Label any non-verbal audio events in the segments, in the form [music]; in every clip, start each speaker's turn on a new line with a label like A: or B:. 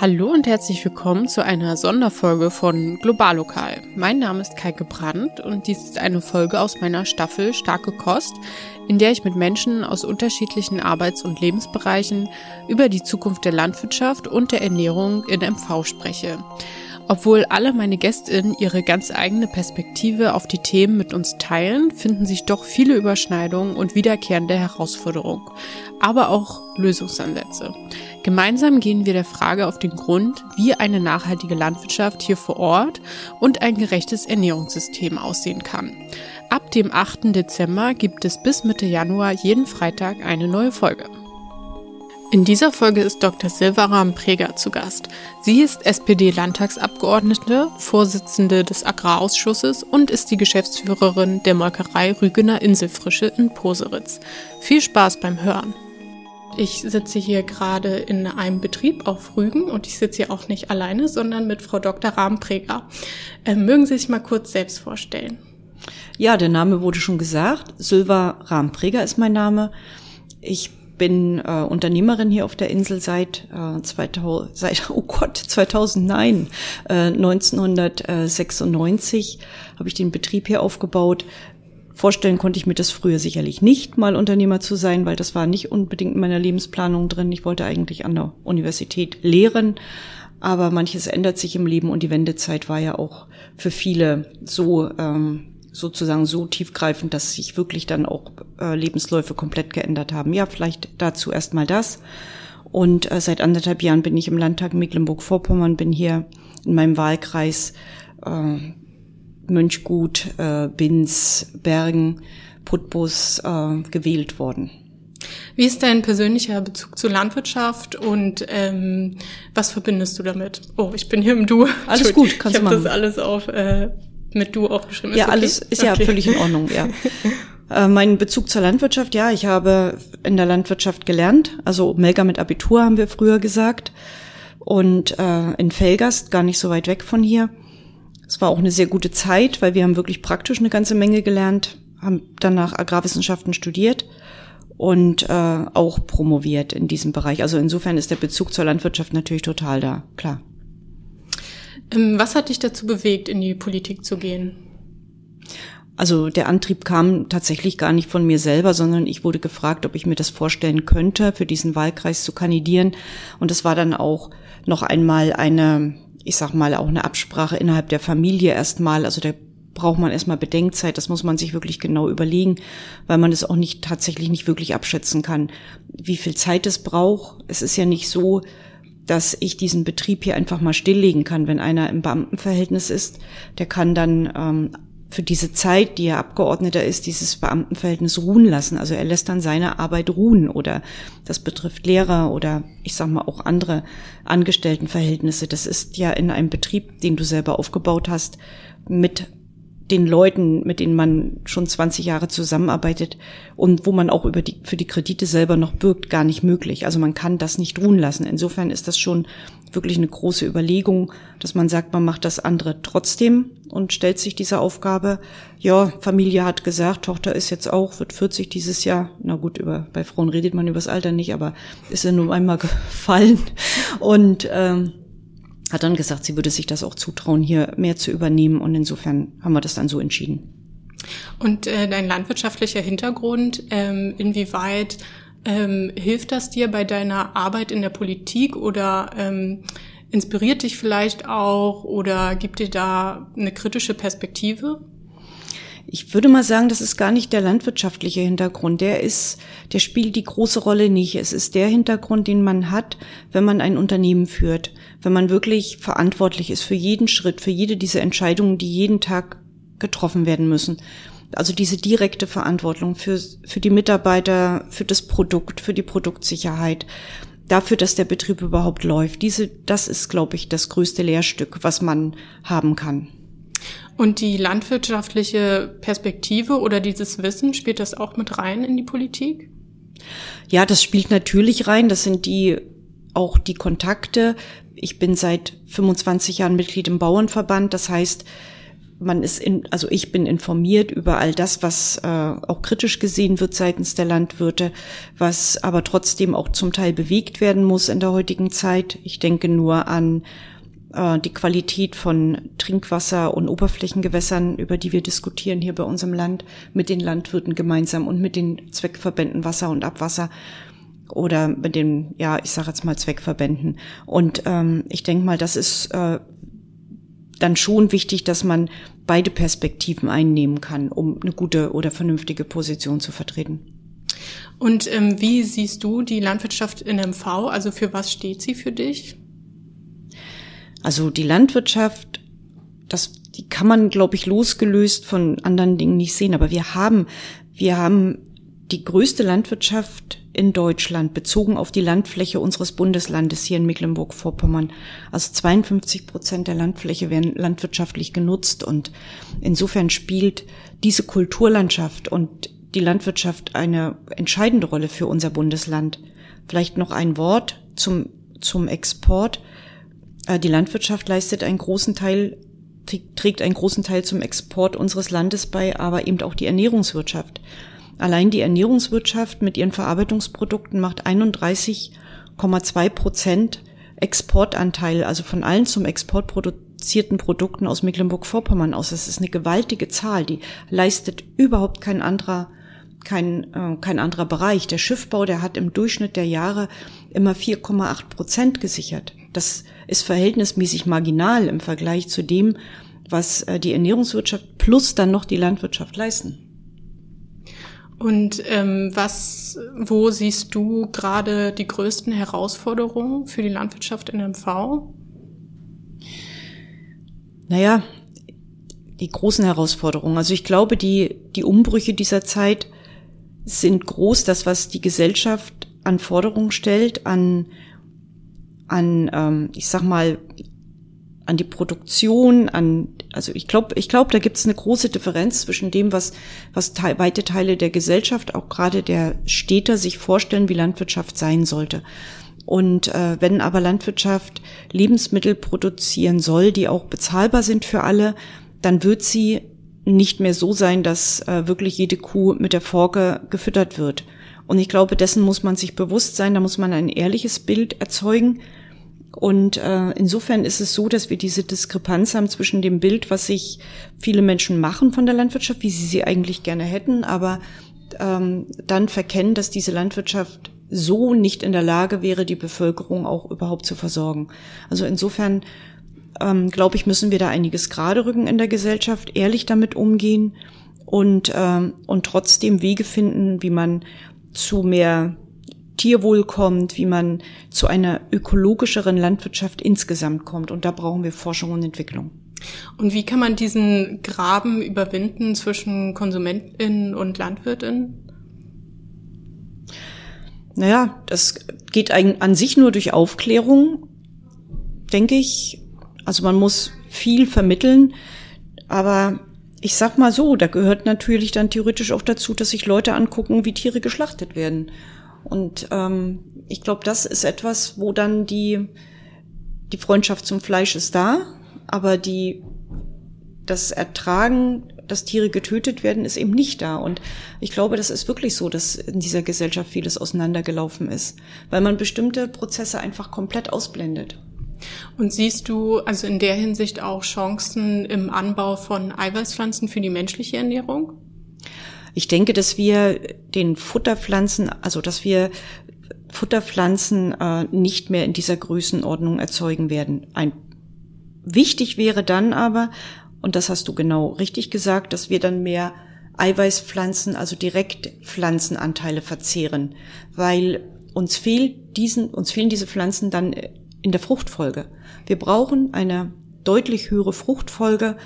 A: Hallo und herzlich willkommen zu einer Sonderfolge von Globallokal. Mein Name ist Kaike Brandt und dies ist eine Folge aus meiner Staffel Starke Kost, in der ich mit Menschen aus unterschiedlichen Arbeits- und Lebensbereichen über die Zukunft der Landwirtschaft und der Ernährung in MV spreche. Obwohl alle meine Gästinnen ihre ganz eigene Perspektive auf die Themen mit uns teilen, finden sich doch viele Überschneidungen und wiederkehrende Herausforderungen, aber auch Lösungsansätze. Gemeinsam gehen wir der Frage auf den Grund, wie eine nachhaltige Landwirtschaft hier vor Ort und ein gerechtes Ernährungssystem aussehen kann. Ab dem 8. Dezember gibt es bis Mitte Januar jeden Freitag eine neue Folge. In dieser Folge ist Dr. Silvaram Preger zu Gast. Sie ist SPD-Landtagsabgeordnete, Vorsitzende des Agrarausschusses und ist die Geschäftsführerin der Molkerei Rügener Inselfrische in Poseritz. Viel Spaß beim Hören. Ich sitze hier gerade in einem Betrieb auf Rügen und ich sitze hier auch nicht alleine, sondern mit Frau Dr. Rahmenpreger. Äh, mögen Sie sich mal kurz selbst vorstellen?
B: Ja, der Name wurde schon gesagt. Sylva Rahmenpreger ist mein Name. Ich bin äh, Unternehmerin hier auf der Insel seit, äh, 2000, seit [laughs] oh Gott, 2009, äh, 1996 habe ich den Betrieb hier aufgebaut. Vorstellen konnte ich mir das früher sicherlich nicht, mal Unternehmer zu sein, weil das war nicht unbedingt in meiner Lebensplanung drin. Ich wollte eigentlich an der Universität lehren, aber manches ändert sich im Leben und die Wendezeit war ja auch für viele so ähm, sozusagen so tiefgreifend, dass sich wirklich dann auch äh, Lebensläufe komplett geändert haben. Ja, vielleicht dazu erstmal das. Und äh, seit anderthalb Jahren bin ich im Landtag Mecklenburg-Vorpommern, bin hier in meinem Wahlkreis äh, Mönchgut, äh, Binz, Bergen, Putbus äh, gewählt worden.
A: Wie ist dein persönlicher Bezug zur Landwirtschaft und ähm, was verbindest du damit? Oh, ich bin hier im Du.
B: Alles gut,
A: kannst ich du machen. Ich habe das alles auf äh, mit du aufgeschrieben.
B: Ist ja, okay? alles ist okay. ja völlig in Ordnung, ja. [laughs] äh, mein Bezug zur Landwirtschaft, ja, ich habe in der Landwirtschaft gelernt. Also Melker mit Abitur haben wir früher gesagt. Und äh, in Felgast, gar nicht so weit weg von hier. Es war auch eine sehr gute Zeit, weil wir haben wirklich praktisch eine ganze Menge gelernt, haben danach Agrarwissenschaften studiert und äh, auch promoviert in diesem Bereich. Also insofern ist der Bezug zur Landwirtschaft natürlich total da, klar.
A: Ähm, was hat dich dazu bewegt, in die Politik zu gehen?
B: Also der Antrieb kam tatsächlich gar nicht von mir selber, sondern ich wurde gefragt, ob ich mir das vorstellen könnte, für diesen Wahlkreis zu kandidieren. Und es war dann auch noch einmal eine, ich sag mal, auch eine Absprache innerhalb der Familie erstmal. Also da braucht man erstmal Bedenkzeit. Das muss man sich wirklich genau überlegen, weil man es auch nicht tatsächlich nicht wirklich abschätzen kann, wie viel Zeit es braucht. Es ist ja nicht so, dass ich diesen Betrieb hier einfach mal stilllegen kann, wenn einer im Beamtenverhältnis ist. Der kann dann ähm, für diese Zeit, die er Abgeordneter ist, dieses Beamtenverhältnis ruhen lassen. Also er lässt dann seine Arbeit ruhen oder das betrifft Lehrer oder ich sag mal auch andere Angestelltenverhältnisse. Das ist ja in einem Betrieb, den du selber aufgebaut hast, mit den Leuten, mit denen man schon 20 Jahre zusammenarbeitet und wo man auch über die, für die Kredite selber noch birgt, gar nicht möglich. Also man kann das nicht ruhen lassen. Insofern ist das schon wirklich eine große Überlegung, dass man sagt, man macht das andere trotzdem und stellt sich dieser Aufgabe. Ja, Familie hat gesagt, Tochter ist jetzt auch, wird 40 dieses Jahr. Na gut, über, bei Frauen redet man über das Alter nicht, aber ist ja nur einmal [laughs] gefallen. Und, ähm, hat dann gesagt, sie würde sich das auch zutrauen, hier mehr zu übernehmen. Und insofern haben wir das dann so entschieden.
A: Und äh, dein landwirtschaftlicher Hintergrund, ähm, inwieweit ähm, hilft das dir bei deiner Arbeit in der Politik oder ähm, inspiriert dich vielleicht auch oder gibt dir da eine kritische Perspektive?
B: Ich würde mal sagen, das ist gar nicht der landwirtschaftliche Hintergrund. Der ist, der spielt die große Rolle nicht. Es ist der Hintergrund, den man hat, wenn man ein Unternehmen führt. Wenn man wirklich verantwortlich ist für jeden Schritt, für jede dieser Entscheidungen, die jeden Tag getroffen werden müssen. Also diese direkte Verantwortung für, für die Mitarbeiter, für das Produkt, für die Produktsicherheit, dafür, dass der Betrieb überhaupt läuft. Diese, das ist, glaube ich, das größte Lehrstück, was man haben kann.
A: Und die landwirtschaftliche Perspektive oder dieses Wissen, spielt das auch mit rein in die Politik?
B: Ja, das spielt natürlich rein. Das sind die, auch die Kontakte. Ich bin seit 25 Jahren Mitglied im Bauernverband. Das heißt, man ist in, also ich bin informiert über all das, was äh, auch kritisch gesehen wird seitens der Landwirte, was aber trotzdem auch zum Teil bewegt werden muss in der heutigen Zeit. Ich denke nur an äh, die Qualität von Trinkwasser und Oberflächengewässern, über die wir diskutieren hier bei unserem Land, mit den Landwirten gemeinsam und mit den Zweckverbänden Wasser und Abwasser oder mit den, ja, ich sage jetzt mal Zweckverbänden. Und ähm, ich denke mal, das ist äh, dann schon wichtig, dass man beide Perspektiven einnehmen kann, um eine gute oder vernünftige Position zu vertreten.
A: Und ähm, wie siehst du die Landwirtschaft in MV? Also für was steht sie für dich?
B: Also die Landwirtschaft, das, die kann man, glaube ich, losgelöst von anderen Dingen nicht sehen. Aber wir haben, wir haben die größte Landwirtschaft in Deutschland bezogen auf die Landfläche unseres Bundeslandes hier in Mecklenburg-Vorpommern. Also 52 Prozent der Landfläche werden landwirtschaftlich genutzt und insofern spielt diese Kulturlandschaft und die Landwirtschaft eine entscheidende Rolle für unser Bundesland. Vielleicht noch ein Wort zum, zum Export. Äh, die Landwirtschaft leistet einen großen Teil, trägt einen großen Teil zum Export unseres Landes bei, aber eben auch die Ernährungswirtschaft. Allein die Ernährungswirtschaft mit ihren Verarbeitungsprodukten macht 31,2 Prozent Exportanteil, also von allen zum Export produzierten Produkten aus Mecklenburg-Vorpommern aus. Das ist eine gewaltige Zahl, die leistet überhaupt kein anderer kein, äh, kein anderer Bereich. Der Schiffbau, der hat im Durchschnitt der Jahre immer 4,8 Prozent gesichert. Das ist verhältnismäßig marginal im Vergleich zu dem, was äh, die Ernährungswirtschaft plus dann noch die Landwirtschaft leisten.
A: Und ähm, was, wo siehst du gerade die größten Herausforderungen für die Landwirtschaft in MV?
B: Naja, die großen Herausforderungen. Also ich glaube, die, die Umbrüche dieser Zeit sind groß. Das, was die Gesellschaft an Forderungen stellt, an an, ähm, ich sag mal, an die Produktion, an, also ich glaube, ich glaube, da gibt es eine große Differenz zwischen dem, was, was te weite Teile der Gesellschaft, auch gerade der Städter, sich vorstellen, wie Landwirtschaft sein sollte. Und äh, wenn aber Landwirtschaft Lebensmittel produzieren soll, die auch bezahlbar sind für alle, dann wird sie nicht mehr so sein, dass äh, wirklich jede Kuh mit der Forke gefüttert wird. Und ich glaube, dessen muss man sich bewusst sein, da muss man ein ehrliches Bild erzeugen. Und äh, insofern ist es so, dass wir diese Diskrepanz haben zwischen dem Bild, was sich viele Menschen machen von der Landwirtschaft, wie sie sie eigentlich gerne hätten, aber ähm, dann verkennen, dass diese Landwirtschaft so nicht in der Lage wäre, die Bevölkerung auch überhaupt zu versorgen. Also insofern ähm, glaube ich, müssen wir da einiges gerade rücken in der Gesellschaft, ehrlich damit umgehen und, ähm, und trotzdem Wege finden, wie man zu mehr Tierwohl kommt, wie man zu einer ökologischeren Landwirtschaft insgesamt kommt. Und da brauchen wir Forschung und Entwicklung.
A: Und wie kann man diesen Graben überwinden zwischen KonsumentInnen und LandwirtInnen?
B: Naja, das geht an sich nur durch Aufklärung, denke ich. Also man muss viel vermitteln, aber ich sag mal so, da gehört natürlich dann theoretisch auch dazu, dass sich Leute angucken, wie Tiere geschlachtet werden. Und ähm, ich glaube, das ist etwas, wo dann die, die Freundschaft zum Fleisch ist da, aber die, das Ertragen, dass Tiere getötet werden, ist eben nicht da. Und ich glaube, das ist wirklich so, dass in dieser Gesellschaft vieles auseinandergelaufen ist, weil man bestimmte Prozesse einfach komplett ausblendet.
A: Und siehst du also in der Hinsicht auch Chancen im Anbau von Eiweißpflanzen für die menschliche Ernährung?
B: Ich denke, dass wir den Futterpflanzen, also dass wir Futterpflanzen äh, nicht mehr in dieser Größenordnung erzeugen werden. Ein, wichtig wäre dann aber, und das hast du genau richtig gesagt, dass wir dann mehr Eiweißpflanzen, also direkt Pflanzenanteile verzehren, weil uns fehlt diesen, uns fehlen diese Pflanzen dann in der Fruchtfolge. Wir brauchen eine deutlich höhere Fruchtfolge,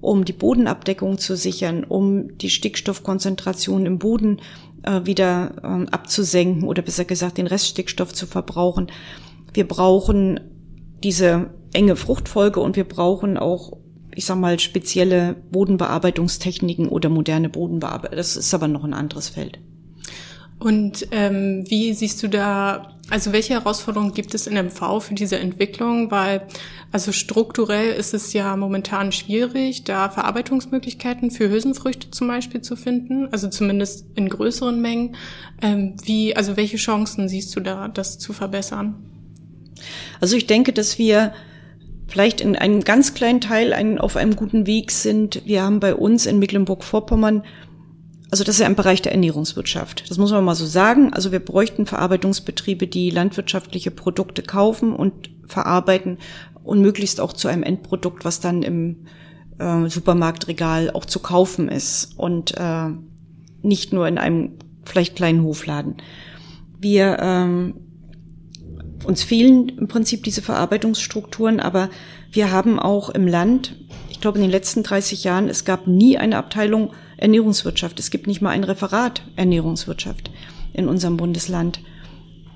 B: um die Bodenabdeckung zu sichern, um die Stickstoffkonzentration im Boden äh, wieder ähm, abzusenken oder besser gesagt den Reststickstoff zu verbrauchen. Wir brauchen diese enge Fruchtfolge und wir brauchen auch, ich sag mal, spezielle Bodenbearbeitungstechniken oder moderne Bodenbearbeitung. Das ist aber noch ein anderes Feld.
A: Und ähm, wie siehst du da, also welche Herausforderungen gibt es in MV für diese Entwicklung? Weil also strukturell ist es ja momentan schwierig, da Verarbeitungsmöglichkeiten für Hülsenfrüchte zum Beispiel zu finden, also zumindest in größeren Mengen. Ähm, wie, also welche Chancen siehst du da, das zu verbessern?
B: Also ich denke, dass wir vielleicht in einem ganz kleinen Teil einen, auf einem guten Weg sind. Wir haben bei uns in Mecklenburg-Vorpommern also das ist ja ein Bereich der Ernährungswirtschaft. Das muss man mal so sagen. Also wir bräuchten Verarbeitungsbetriebe, die landwirtschaftliche Produkte kaufen und verarbeiten und möglichst auch zu einem Endprodukt, was dann im äh, Supermarktregal auch zu kaufen ist und äh, nicht nur in einem vielleicht kleinen Hofladen. Wir ähm, uns fehlen im Prinzip diese Verarbeitungsstrukturen, aber wir haben auch im Land, ich glaube in den letzten 30 Jahren, es gab nie eine Abteilung Ernährungswirtschaft. Es gibt nicht mal ein Referat Ernährungswirtschaft in unserem Bundesland.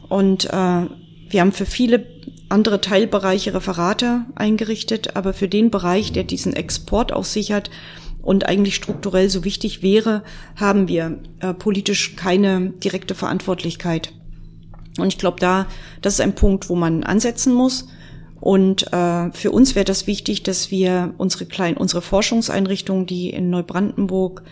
B: Und äh, wir haben für viele andere Teilbereiche Referate eingerichtet, aber für den Bereich, der diesen Export auch sichert und eigentlich strukturell so wichtig wäre, haben wir äh, politisch keine direkte Verantwortlichkeit. Und ich glaube, da, das ist ein Punkt, wo man ansetzen muss. Und äh, für uns wäre das wichtig, dass wir unsere kleinen, unsere Forschungseinrichtung, die in Neubrandenburg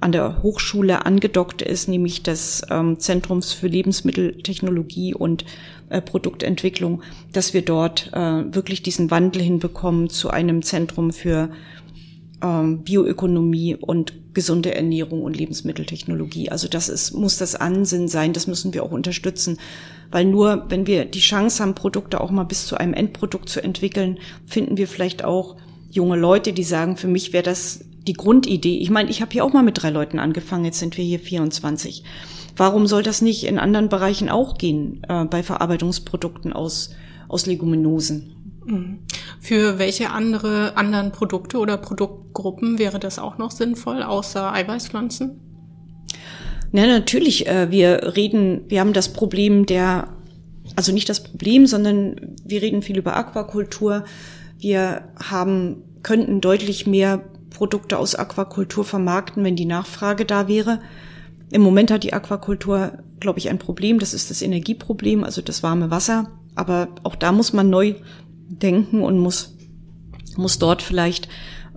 B: an der Hochschule angedockt ist, nämlich das ähm, Zentrums für Lebensmitteltechnologie und äh, Produktentwicklung, dass wir dort äh, wirklich diesen Wandel hinbekommen zu einem Zentrum für ähm, Bioökonomie und gesunde Ernährung und Lebensmitteltechnologie. Also das ist, muss das Ansinnen sein, das müssen wir auch unterstützen. Weil nur, wenn wir die Chance haben, Produkte auch mal bis zu einem Endprodukt zu entwickeln, finden wir vielleicht auch junge Leute, die sagen, für mich wäre das die Grundidee. Ich meine, ich habe hier auch mal mit drei Leuten angefangen, jetzt sind wir hier 24. Warum soll das nicht in anderen Bereichen auch gehen, äh, bei Verarbeitungsprodukten aus, aus Leguminosen?
A: Mhm. Für welche andere, anderen Produkte oder Produktgruppen wäre das auch noch sinnvoll, außer Eiweißpflanzen?
B: Ja, natürlich. Äh, wir reden, wir haben das Problem der, also nicht das Problem, sondern wir reden viel über Aquakultur. Wir haben, könnten deutlich mehr Produkte aus Aquakultur vermarkten, wenn die Nachfrage da wäre. Im Moment hat die Aquakultur, glaube ich, ein Problem. Das ist das Energieproblem, also das warme Wasser. Aber auch da muss man neu denken und muss, muss dort vielleicht,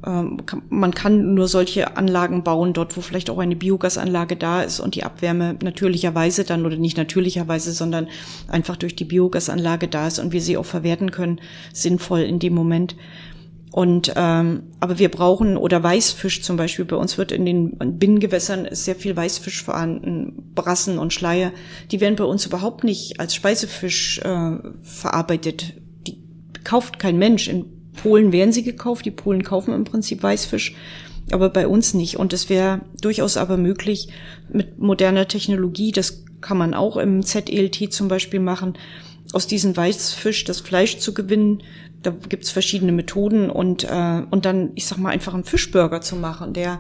B: ähm, man kann nur solche Anlagen bauen, dort wo vielleicht auch eine Biogasanlage da ist und die Abwärme natürlicherweise dann oder nicht natürlicherweise, sondern einfach durch die Biogasanlage da ist und wir sie auch verwerten können, sinnvoll in dem Moment. Und ähm, aber wir brauchen oder Weißfisch zum Beispiel. Bei uns wird in den Binnengewässern sehr viel Weißfisch vorhanden, Brassen und Schleier. Die werden bei uns überhaupt nicht als Speisefisch äh, verarbeitet kauft kein Mensch. In Polen werden sie gekauft, die Polen kaufen im Prinzip Weißfisch, aber bei uns nicht. Und es wäre durchaus aber möglich mit moderner Technologie, das kann man auch im ZELT zum Beispiel machen, aus diesem Weißfisch das Fleisch zu gewinnen. Da gibt's verschiedene Methoden und, äh, und dann, ich sag mal, einfach einen Fischburger zu machen, der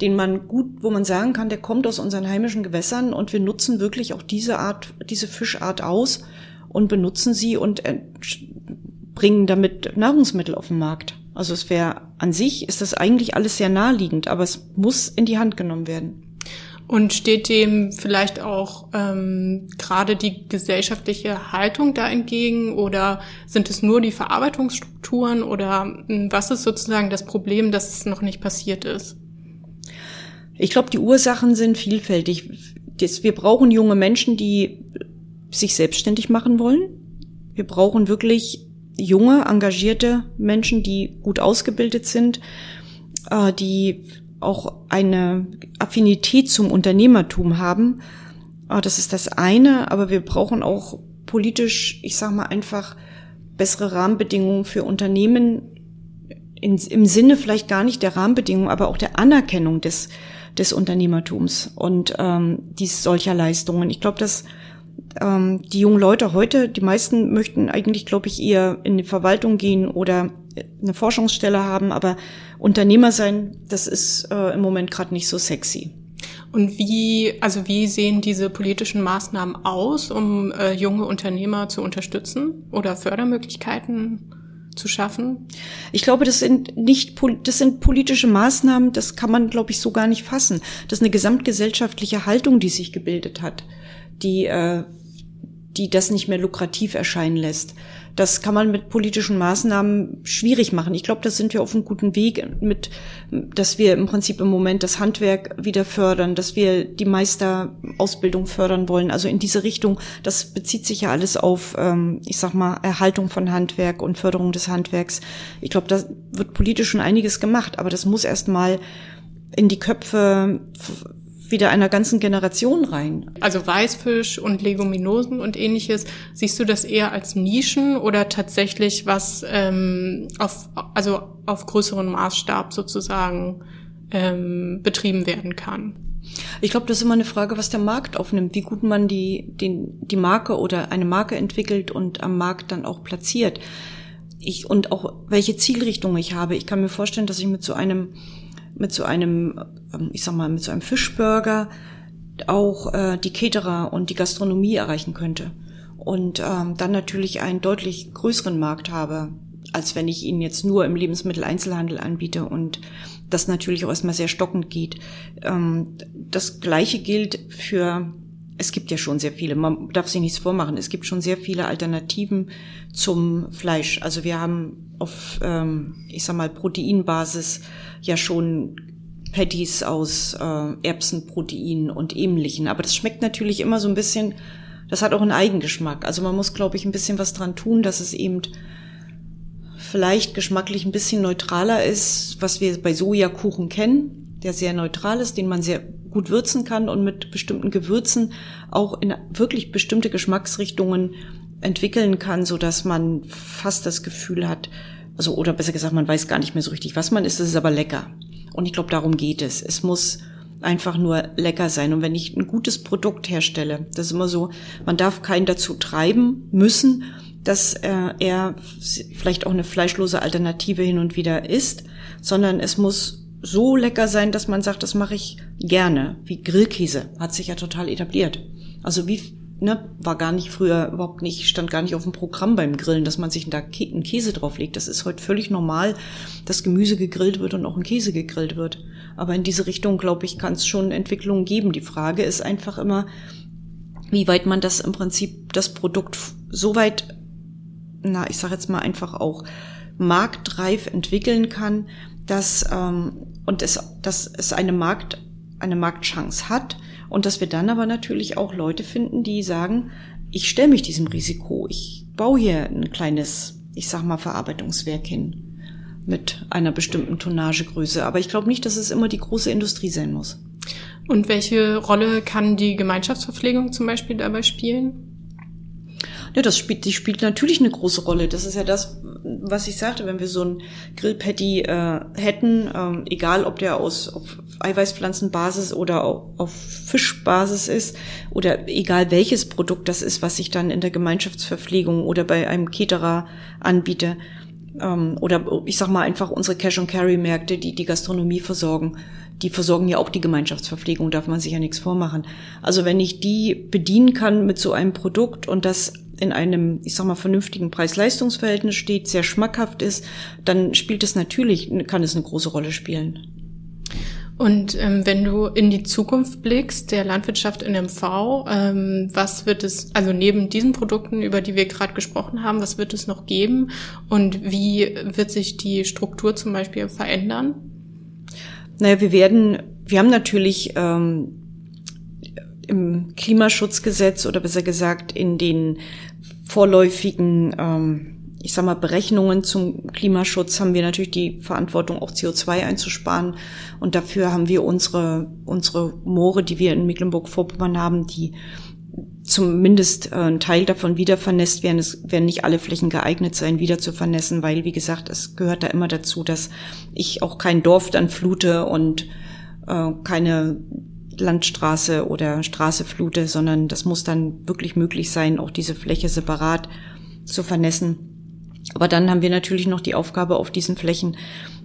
B: den man gut, wo man sagen kann, der kommt aus unseren heimischen Gewässern und wir nutzen wirklich auch diese Art, diese Fischart aus und benutzen sie und äh, bringen damit Nahrungsmittel auf den Markt. Also es wäre an sich ist das eigentlich alles sehr naheliegend, aber es muss in die Hand genommen werden.
A: Und steht dem vielleicht auch ähm, gerade die gesellschaftliche Haltung da entgegen oder sind es nur die Verarbeitungsstrukturen oder hm, was ist sozusagen das Problem, dass es noch nicht passiert ist?
B: Ich glaube, die Ursachen sind vielfältig. Wir brauchen junge Menschen, die sich selbstständig machen wollen. Wir brauchen wirklich junge, engagierte Menschen, die gut ausgebildet sind, äh, die auch eine Affinität zum Unternehmertum haben. Äh, das ist das eine, aber wir brauchen auch politisch, ich sag mal einfach, bessere Rahmenbedingungen für Unternehmen in, im Sinne vielleicht gar nicht der Rahmenbedingungen, aber auch der Anerkennung des, des Unternehmertums und ähm, dies solcher Leistungen. Ich glaube, dass ähm, die jungen Leute heute, die meisten möchten eigentlich, glaube ich, eher in die Verwaltung gehen oder eine Forschungsstelle haben, aber Unternehmer sein, das ist äh, im Moment gerade nicht so sexy.
A: Und wie, also wie sehen diese politischen Maßnahmen aus, um äh, junge Unternehmer zu unterstützen oder Fördermöglichkeiten zu schaffen?
B: Ich glaube, das sind nicht, das sind politische Maßnahmen, das kann man, glaube ich, so gar nicht fassen. Das ist eine gesamtgesellschaftliche Haltung, die sich gebildet hat. Die, äh, die das nicht mehr lukrativ erscheinen lässt. Das kann man mit politischen Maßnahmen schwierig machen. Ich glaube, da sind wir auf einem guten Weg mit, dass wir im Prinzip im Moment das Handwerk wieder fördern, dass wir die Meisterausbildung fördern wollen. Also in diese Richtung, das bezieht sich ja alles auf, ähm, ich sag mal, Erhaltung von Handwerk und Förderung des Handwerks. Ich glaube, da wird politisch schon einiges gemacht, aber das muss erst mal in die Köpfe wieder einer ganzen Generation rein.
A: Also Weißfisch und Leguminosen und ähnliches, siehst du das eher als Nischen oder tatsächlich was ähm, auf, also auf größeren Maßstab sozusagen ähm, betrieben werden kann?
B: Ich glaube, das ist immer eine Frage, was der Markt aufnimmt, wie gut man die, den, die Marke oder eine Marke entwickelt und am Markt dann auch platziert. Ich, und auch welche Zielrichtung ich habe. Ich kann mir vorstellen, dass ich mit so einem mit so einem, ähm, ich sag mal, mit so einem Fischburger auch äh, die Caterer und die Gastronomie erreichen könnte. Und ähm, dann natürlich einen deutlich größeren Markt habe, als wenn ich ihn jetzt nur im Lebensmitteleinzelhandel anbiete und das natürlich auch erstmal sehr stockend geht. Ähm, das gleiche gilt für es gibt ja schon sehr viele, man darf sich nichts vormachen, es gibt schon sehr viele Alternativen zum Fleisch. Also wir haben auf, ähm, ich sag mal, Proteinbasis ja schon Patties aus äh, Erbsenprotein und ähnlichen. Aber das schmeckt natürlich immer so ein bisschen, das hat auch einen Eigengeschmack. Also man muss, glaube ich, ein bisschen was dran tun, dass es eben vielleicht geschmacklich ein bisschen neutraler ist, was wir bei Sojakuchen kennen, der sehr neutral ist, den man sehr gut würzen kann und mit bestimmten Gewürzen auch in wirklich bestimmte Geschmacksrichtungen entwickeln kann, so dass man fast das Gefühl hat, also oder besser gesagt, man weiß gar nicht mehr so richtig, was man ist, es ist aber lecker. Und ich glaube, darum geht es. Es muss einfach nur lecker sein. Und wenn ich ein gutes Produkt herstelle, das ist immer so, man darf keinen dazu treiben müssen, dass äh, er vielleicht auch eine fleischlose Alternative hin und wieder isst, sondern es muss so lecker sein, dass man sagt, das mache ich gerne. Wie Grillkäse hat sich ja total etabliert. Also wie ne, war gar nicht früher überhaupt nicht, stand gar nicht auf dem Programm beim Grillen, dass man sich da einen Käse drauflegt. Das ist heute völlig normal, dass Gemüse gegrillt wird und auch ein Käse gegrillt wird. Aber in diese Richtung, glaube ich, kann es schon Entwicklungen geben. Die Frage ist einfach immer, wie weit man das im Prinzip, das Produkt so weit, na, ich sage jetzt mal einfach auch marktreif entwickeln kann, dass ähm, und es, dass es eine Markt eine Marktchance hat und dass wir dann aber natürlich auch Leute finden, die sagen, ich stelle mich diesem Risiko, ich baue hier ein kleines, ich sag mal Verarbeitungswerk hin mit einer bestimmten Tonnagegröße, aber ich glaube nicht, dass es immer die große Industrie sein muss.
A: Und welche Rolle kann die Gemeinschaftsverpflegung zum Beispiel dabei spielen?
B: Ja, das spielt, die spielt natürlich eine große Rolle. Das ist ja das, was ich sagte, wenn wir so ein Grillpatty äh, hätten, ähm, egal ob der aus auf Eiweißpflanzenbasis oder auf, Fischbasis ist oder egal welches Produkt das ist, was ich dann in der Gemeinschaftsverpflegung oder bei einem Caterer anbiete, ähm, oder ich sag mal einfach unsere Cash-and-Carry-Märkte, die die Gastronomie versorgen, die versorgen ja auch die Gemeinschaftsverpflegung, darf man sich ja nichts vormachen. Also wenn ich die bedienen kann mit so einem Produkt und das in einem, ich sag mal, vernünftigen Preis-Leistungs-Verhältnis steht, sehr schmackhaft ist, dann spielt es natürlich, kann es eine große Rolle spielen.
A: Und ähm, wenn du in die Zukunft blickst, der Landwirtschaft in MV, ähm, was wird es, also neben diesen Produkten, über die wir gerade gesprochen haben, was wird es noch geben und wie wird sich die Struktur zum Beispiel verändern?
B: Naja, wir werden, wir haben natürlich ähm, im Klimaschutzgesetz oder besser gesagt in den vorläufigen, ähm, ich sag mal, Berechnungen zum Klimaschutz haben wir natürlich die Verantwortung, auch CO2 einzusparen. Und dafür haben wir unsere, unsere Moore, die wir in Mecklenburg-Vorpommern haben, die zumindest äh, ein Teil davon wieder vernässt werden. Es werden nicht alle Flächen geeignet sein, wieder zu vernässen, weil, wie gesagt, es gehört da immer dazu, dass ich auch kein Dorf dann flute und äh, keine Landstraße oder Straße flute, sondern das muss dann wirklich möglich sein, auch diese Fläche separat zu vernässen. Aber dann haben wir natürlich noch die Aufgabe auf diesen Flächen,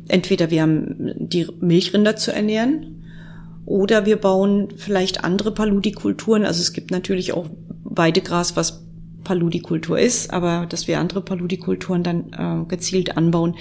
B: entweder wir haben die Milchrinder zu ernähren oder wir bauen vielleicht andere Paludikulturen. Also es gibt natürlich auch Weidegras, was Paludikultur ist, aber dass wir andere Paludikulturen dann äh, gezielt anbauen,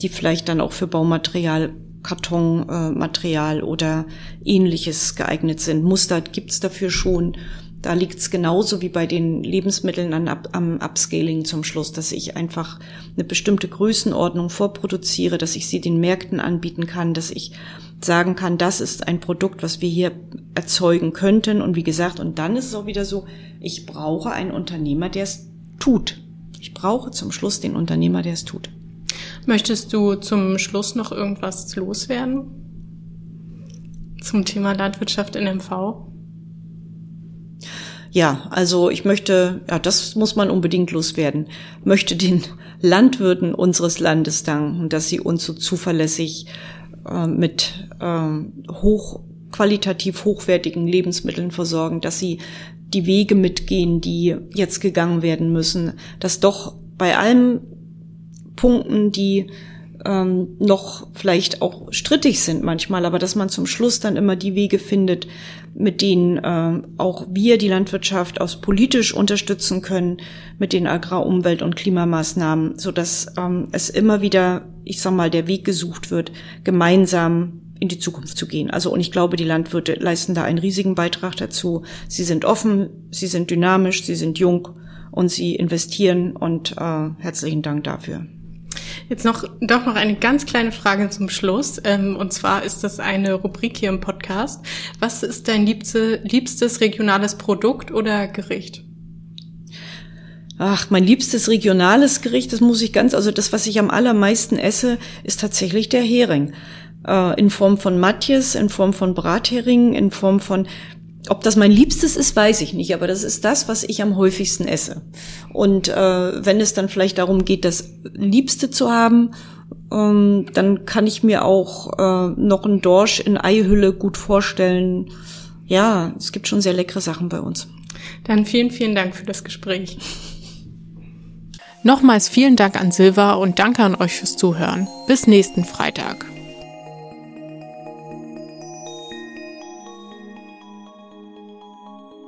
B: die vielleicht dann auch für Baumaterial Kartonmaterial äh, oder ähnliches geeignet sind. Muster gibt's dafür schon. Da liegt es genauso wie bei den Lebensmitteln an, am Upscaling zum Schluss, dass ich einfach eine bestimmte Größenordnung vorproduziere, dass ich sie den Märkten anbieten kann, dass ich sagen kann, das ist ein Produkt, was wir hier erzeugen könnten. Und wie gesagt, und dann ist es auch wieder so, ich brauche einen Unternehmer, der es tut. Ich brauche zum Schluss den Unternehmer, der es tut.
A: Möchtest du zum Schluss noch irgendwas loswerden? Zum Thema Landwirtschaft in MV?
B: Ja, also ich möchte, ja, das muss man unbedingt loswerden, möchte den Landwirten unseres Landes danken, dass sie uns so zuverlässig äh, mit äh, hoch qualitativ hochwertigen Lebensmitteln versorgen, dass sie die Wege mitgehen, die jetzt gegangen werden müssen, dass doch bei allen Punkten, die ähm, noch vielleicht auch strittig sind manchmal, aber dass man zum Schluss dann immer die Wege findet, mit denen äh, auch wir die Landwirtschaft aus politisch unterstützen können, mit den Agrar-, Umwelt- und Klimamaßnahmen, so dass ähm, es immer wieder, ich sag mal, der Weg gesucht wird, gemeinsam in die Zukunft zu gehen. Also und ich glaube, die Landwirte leisten da einen riesigen Beitrag dazu. Sie sind offen, sie sind dynamisch, sie sind jung und sie investieren und äh, herzlichen Dank dafür.
A: Jetzt noch doch noch eine ganz kleine Frage zum Schluss. Ähm, und zwar ist das eine Rubrik hier im Podcast. Was ist dein liebste, liebstes regionales Produkt oder Gericht?
B: Ach, mein liebstes regionales Gericht, das muss ich ganz, also das, was ich am allermeisten esse, ist tatsächlich der Hering. Äh, in Form von Matjes, in Form von Brathering, in Form von ob das mein Liebstes ist, weiß ich nicht, aber das ist das, was ich am häufigsten esse. Und äh, wenn es dann vielleicht darum geht, das Liebste zu haben, ähm, dann kann ich mir auch äh, noch einen Dorsch in Eihülle gut vorstellen. Ja, es gibt schon sehr leckere Sachen bei uns.
A: Dann vielen, vielen Dank für das Gespräch. Nochmals vielen Dank an Silva und danke an euch fürs Zuhören. Bis nächsten Freitag.